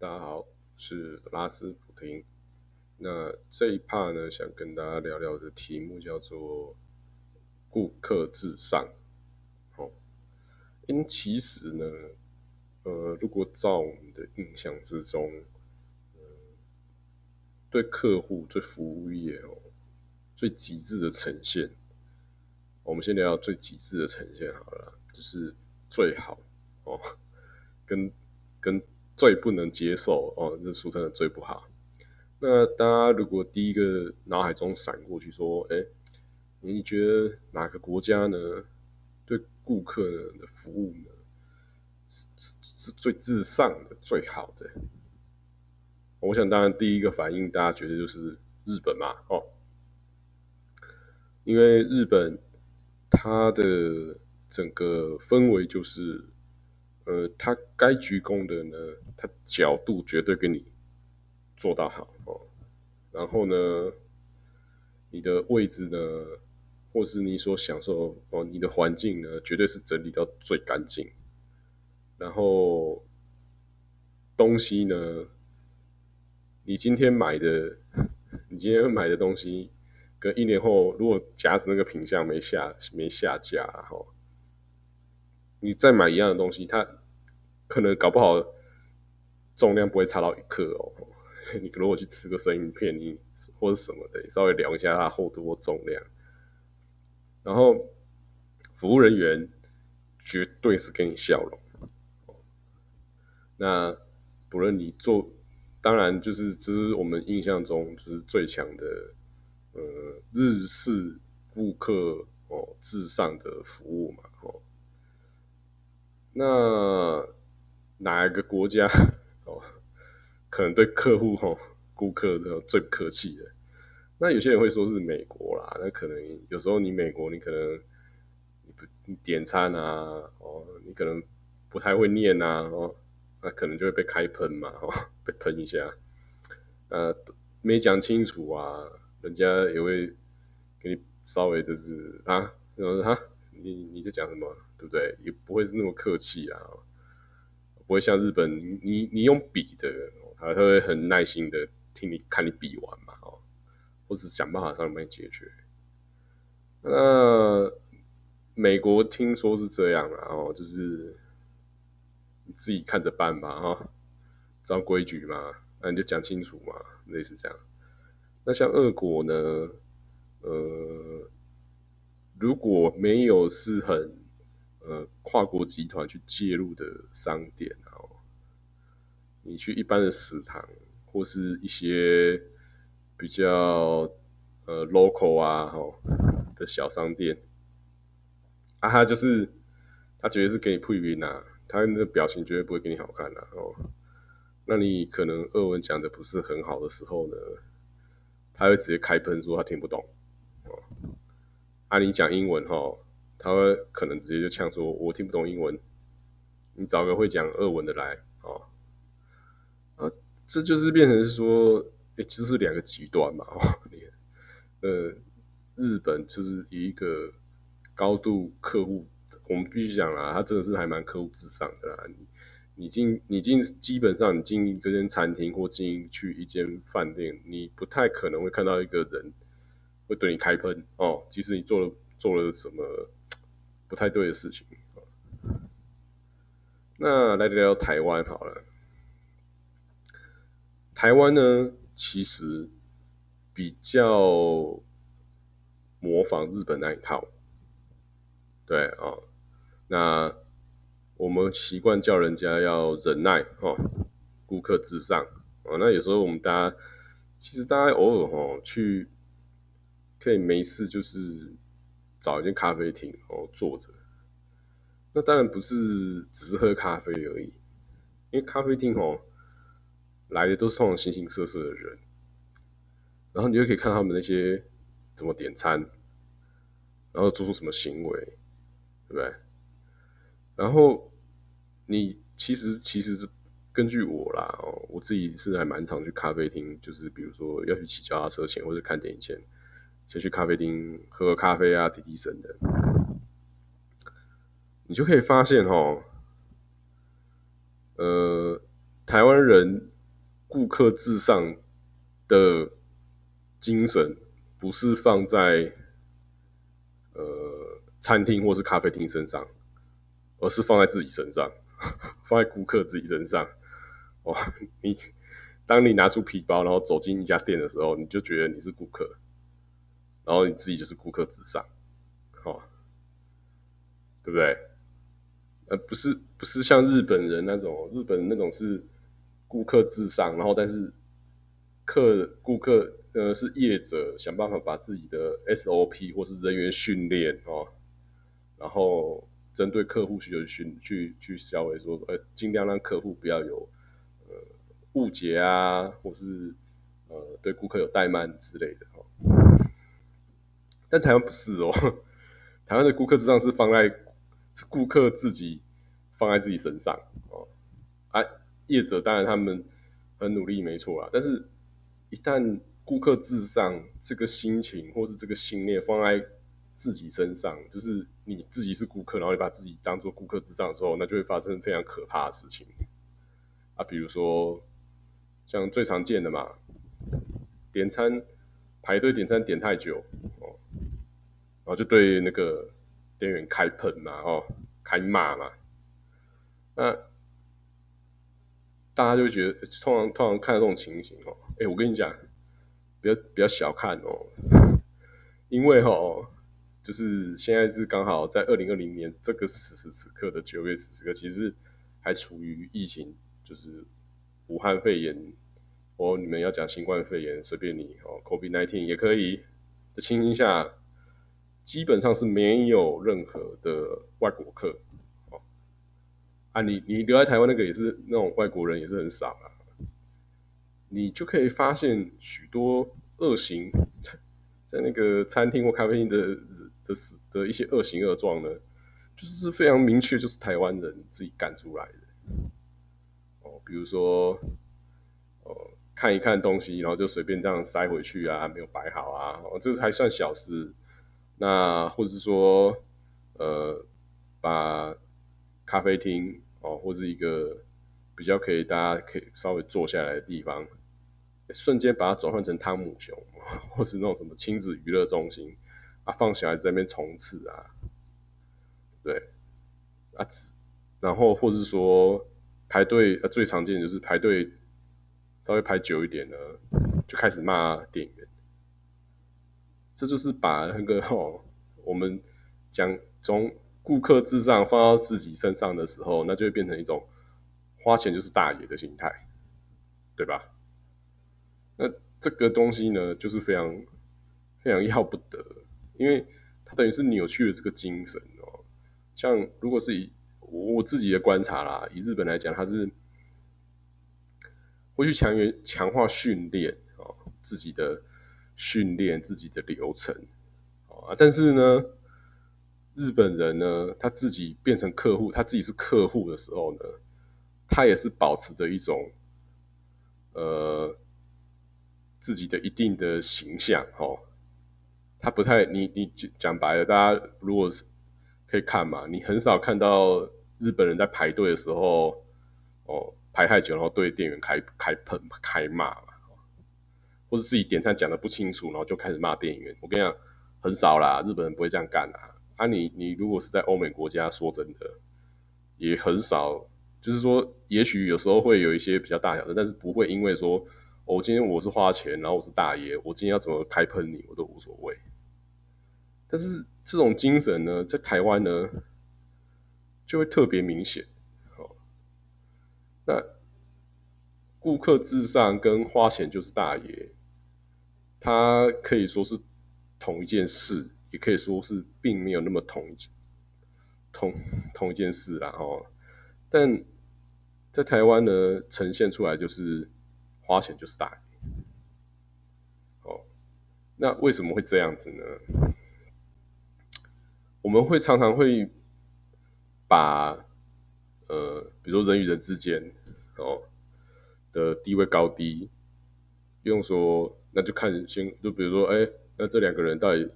大家好，是拉斯普廷。那这一 part 呢，想跟大家聊聊的题目叫做顾客至上。好，因其实呢，呃，如果照我们的印象之中，呃，对客户、对服务业哦，最极致的呈现，我们先聊聊最极致的呈现好了，就是最好哦，跟跟最不能接受哦，这俗称的最不好。那大家如果第一个脑海中闪过去说，哎，你觉得哪个国家呢，对顾客的服务呢，是是是最至上的、最好的？我想，当然第一个反应，大家觉得就是日本嘛，哦，因为日本它的整个氛围就是，呃，它该鞠躬的呢，它角度绝对给你做到好哦。然后呢，你的位置呢，或是你所享受哦，你的环境呢，绝对是整理到最干净。然后东西呢，你今天买的，你今天买的东西，跟一年后如果夹子那个品相没下没下架哈，你再买一样的东西，它可能搞不好重量不会差到一克哦。你如果去吃个生鱼片，你或者什么的，稍微量一下它厚度或重量，然后服务人员绝对是给你笑容。那不论你做，当然就是这是我们印象中就是最强的，呃，日式顾客哦至上的服务嘛，哦，那哪一个国家哦？可能对客户吼、顾客这种最不客气的，那有些人会说是美国啦，那可能有时候你美国你可能你不你点餐啊，哦，你可能不太会念啊，哦，那可能就会被开喷嘛，哦，被喷一下，呃，没讲清楚啊，人家也会给你稍微就是啊，然后哈，你你在讲什么，对不对？也不会是那么客气啊，不会像日本，你你用笔的。啊，他会很耐心的听你看你比完嘛，哦，或是想办法上面解决。那美国听说是这样啊，哦，就是你自己看着办吧，哈，照规矩嘛，那你就讲清楚嘛，类似这样。那像俄国呢，呃，如果没有是很呃跨国集团去介入的商店啊。你去一般的食堂，或是一些比较呃 local 啊吼的小商店，啊，他就是他绝对是给你配音呐，他那个表情绝对不会给你好看的哦。那你可能俄文讲的不是很好的时候呢，他会直接开喷说他听不懂。啊，你讲英文哈，他会可能直接就呛说我听不懂英文，你找个会讲俄文的来哦。啊，这就是变成是说，哎，其实是两个极端嘛，哦，呃，日本就是一个高度客户，我们必须讲啦，他真的是还蛮客户至上的啦。你你进你进，基本上你进一间餐厅或进去一间饭店，你不太可能会看到一个人会对你开喷哦，即使你做了做了什么不太对的事情。那来聊聊台湾好了。台湾呢，其实比较模仿日本那一套，对啊，那我们习惯叫人家要忍耐哦，顾客至上啊。那有时候我们大家，其实大家偶尔哦去，可以没事就是找一间咖啡厅哦坐着，那当然不是只是喝咖啡而已，因为咖啡厅哦。来的都是那种形形色色的人，然后你就可以看他们那些怎么点餐，然后做出什么行为，对不对？然后你其实其实根据我啦，哦，我自己是还蛮常去咖啡厅，就是比如说要去骑脚踏车前或者看电影前，先去咖啡厅喝个咖啡啊，提提神的，你就可以发现哦，呃，台湾人。顾客至上的精神不是放在呃餐厅或是咖啡厅身上，而是放在自己身上，放在顾客自己身上。哇，你当你拿出皮包，然后走进一家店的时候，你就觉得你是顾客，然后你自己就是顾客至上，好，对不对？呃，不是，不是像日本人那种，日本那种是顾客至上，然后但是客顾客呃是业者想办法把自己的 SOP 或是人员训练哦，然后针对客户需求训去去消费，说呃尽量让客户不要有呃误解啊，或是呃对顾客有怠慢之类的哦。但台湾不是哦，台湾的顾客至上是放在。是顾客自己放在自己身上哦，啊，业者当然他们很努力，没错啦。但是，一旦顾客至上这个心情或是这个信念放在自己身上，就是你自己是顾客，然后你把自己当做顾客至上的时候，那就会发生非常可怕的事情啊。比如说，像最常见的嘛，点餐排队点餐点太久，后就对那个。店员开喷嘛，哦，开骂嘛，那大家就觉得，通常通常看到这种情形哦，哎，我跟你讲，不要不要小看哦，因为哦，就是现在是刚好在二零二零年这个此时此刻的九月此时刻，其实还处于疫情，就是武汉肺炎，哦，你们要讲新冠肺炎，随便你哦，COVID nineteen 也可以的情形下。基本上是没有任何的外国客，哦，啊，你你留在台湾那个也是那种外国人也是很少啊，你就可以发现许多恶行，在在那个餐厅或咖啡厅的的的一些恶行恶状呢，就是非常明确，就是台湾人自己干出来的，哦，比如说，哦，看一看东西，然后就随便这样塞回去啊，没有摆好啊，这个还算小事。那或是说，呃，把咖啡厅哦，或是一个比较可以大家可以稍微坐下来的地方，瞬间把它转换成汤姆熊，或是那种什么亲子娱乐中心啊，放小孩子在那边冲刺啊，对，啊，然后或是说排队，呃，最常见的就是排队稍微排久一点呢，就开始骂店员。这就是把那个 哦，我们讲从顾客至上放到自己身上的时候，那就会变成一种花钱就是大爷的心态，对吧？那这个东西呢，就是非常非常要不得，因为它等于是扭曲了这个精神哦。像如果是以我自己的观察啦，以日本来讲，它是会去强元强化训练哦自己的。训练自己的流程啊，但是呢，日本人呢，他自己变成客户，他自己是客户的时候呢，他也是保持着一种呃自己的一定的形象哦。他不太，你你讲白了，大家如果是可以看嘛，你很少看到日本人在排队的时候哦排太久，然后对店员开开喷开骂。或者自己点餐讲的不清楚，然后就开始骂店员。我跟你讲，很少啦，日本人不会这样干啊。啊，你你如果是在欧美国家，说真的，也很少。就是说，也许有时候会有一些比较大小的，但是不会因为说，我今天我是花钱，然后我是大爷，我今天要怎么开喷你，我都无所谓。但是这种精神呢，在台湾呢，就会特别明显。好，那顾客至上跟花钱就是大爷。它可以说是同一件事，也可以说是并没有那么同一同同一件事啦哦。但在台湾呢，呈现出来就是花钱就是大爷。哦，那为什么会这样子呢？我们会常常会把呃，比如说人与人之间哦的地位高低，用说。那就看先，就比如说，哎，那这两个人到底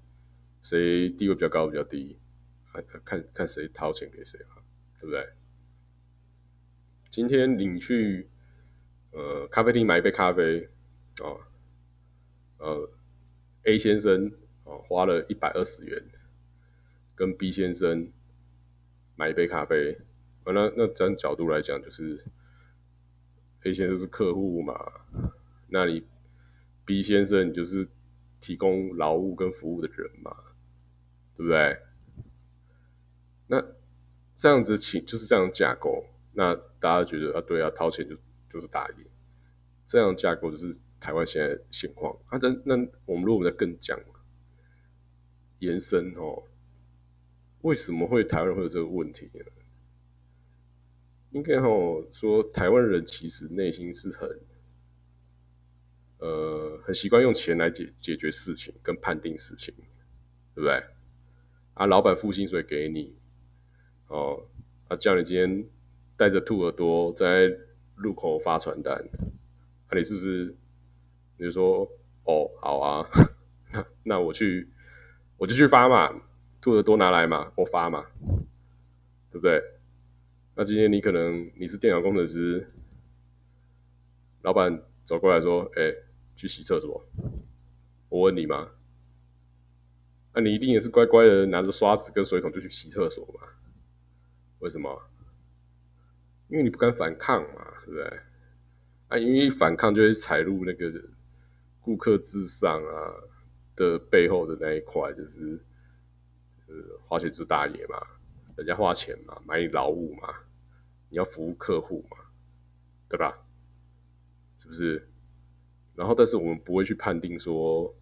谁地位比较高、比较低？看看看谁掏钱给谁啊，对不对？今天你去呃，咖啡厅买一杯咖啡，哦，呃，A 先生哦花了一百二十元，跟 B 先生买一杯咖啡，那那从角度来讲，就是 A 先生是客户嘛，那你 B 先生就是提供劳务跟服务的人嘛，对不对？那这样子请就是这样架构，那大家觉得啊，对啊，掏钱就就是大爷，这样架构就是台湾现在现况啊。那那我们如果再更讲延伸哦，为什么会台湾会有这个问题呢？应该哦说台湾人其实内心是很呃很习惯用钱来解解决事情跟判定事情，对不对？啊，老板付薪水给你。哦，啊，叫你今天带着兔耳朵在路口发传单，啊，你是不是？你就说，哦，好啊，那 那我去，我就去发嘛，兔耳朵拿来嘛，我发嘛，对不对？那今天你可能你是电脑工程师，老板走过来说，哎，去洗厕所，我问你嘛，那你一定也是乖乖的拿着刷子跟水桶就去洗厕所嘛？为什么？因为你不敢反抗嘛，对不对？啊，因为反抗就会踩入那个顾客至上啊的背后的那一块，就是呃，花钱是大爷嘛，人家花钱嘛，买你劳务嘛，你要服务客户嘛，对吧？是不是？然后，但是我们不会去判定说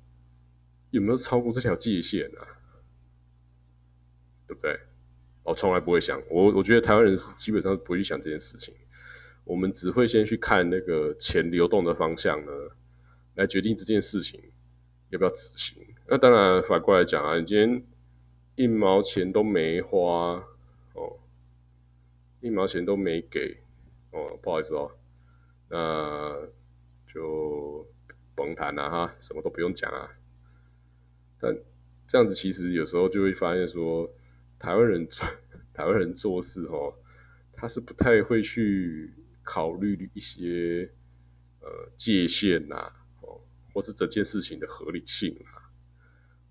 有没有超过这条界限啊，对不对？我从来不会想，我我觉得台湾人是基本上不会去想这件事情。我们只会先去看那个钱流动的方向呢，来决定这件事情要不要执行。那当然反过来讲啊，你今天一毛钱都没花哦，一毛钱都没给哦，不好意思哦，那就甭谈了哈，什么都不用讲啊。但这样子其实有时候就会发现说。台湾人做台湾人做事哦，他是不太会去考虑一些呃界限呐，哦，或是整件事情的合理性啊，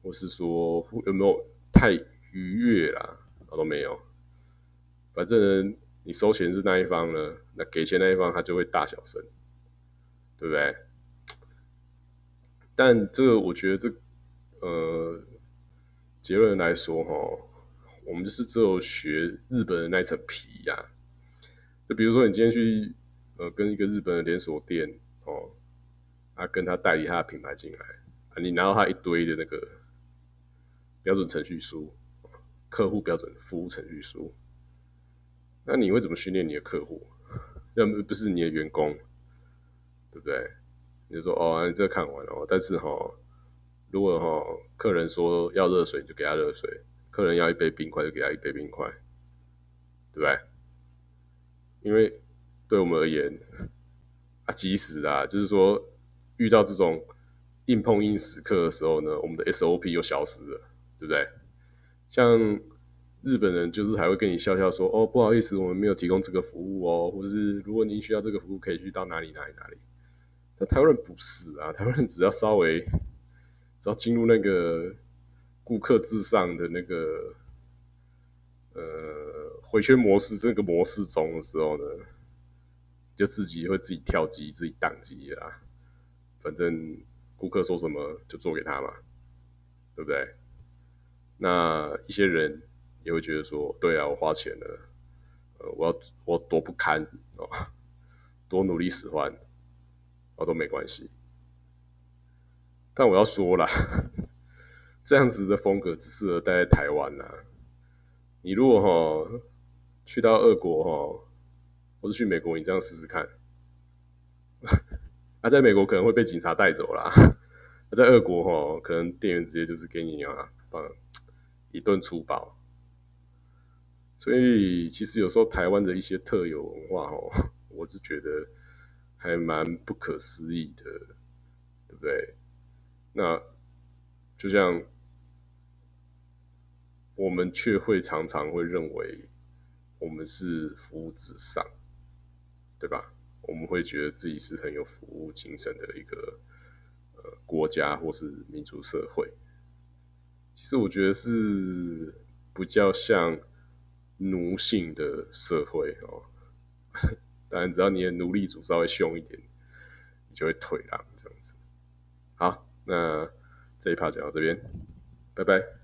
或是说有没有太愉悦啦，都没有。反正你收钱是那一方呢，那给钱那一方他就会大小声，对不对？但这个我觉得这呃结论来说哈。我们就是只有学日本的那层皮呀，就比如说你今天去呃跟一个日本的连锁店哦，啊跟他代理他的品牌进来啊，你拿到他一堆的那个标准程序书、客户标准服务程序书，那你会怎么训练你的客户？要么不是你的员工，对不对？你就说哦，你这看完了，但是哈，如果哈客人说要热水，就给他热水。客人要一杯冰块，就给他一杯冰块，对不对？因为对我们而言，啊，即使啊，就是说遇到这种硬碰硬时刻的时候呢，我们的 SOP 又消失了，对不对？像日本人就是还会跟你笑笑说：“哦，不好意思，我们没有提供这个服务哦，或者是如果您需要这个服务，可以去到哪里哪里哪里。”但台湾人不是啊，台湾人只要稍微只要进入那个。顾客至上的那个呃回圈模式，这个模式中的时候呢，就自己会自己跳机、自己宕机啦。反正顾客说什么就做给他嘛，对不对？那一些人也会觉得说，对啊，我花钱了，呃，我要我多不堪哦，多努力使唤，哦都没关系。但我要说了。这样子的风格只适合待在台湾呐。你如果哈去到俄国哈，或者去美国，你这样试试看。那 在美国可能会被警察带走啦。那在俄国哈，可能店员直接就是给你啊，放一顿粗暴。所以其实有时候台湾的一些特有文化哦，我是觉得还蛮不可思议的，对不对？那就像。我们却会常常会认为我们是服务至上，对吧？我们会觉得自己是很有服务精神的一个呃国家或是民族社会。其实我觉得是比较像奴性的社会哦。当然，只要你的奴隶主稍微凶一点，你就会退让这样子。好，那这一趴讲到这边，拜拜。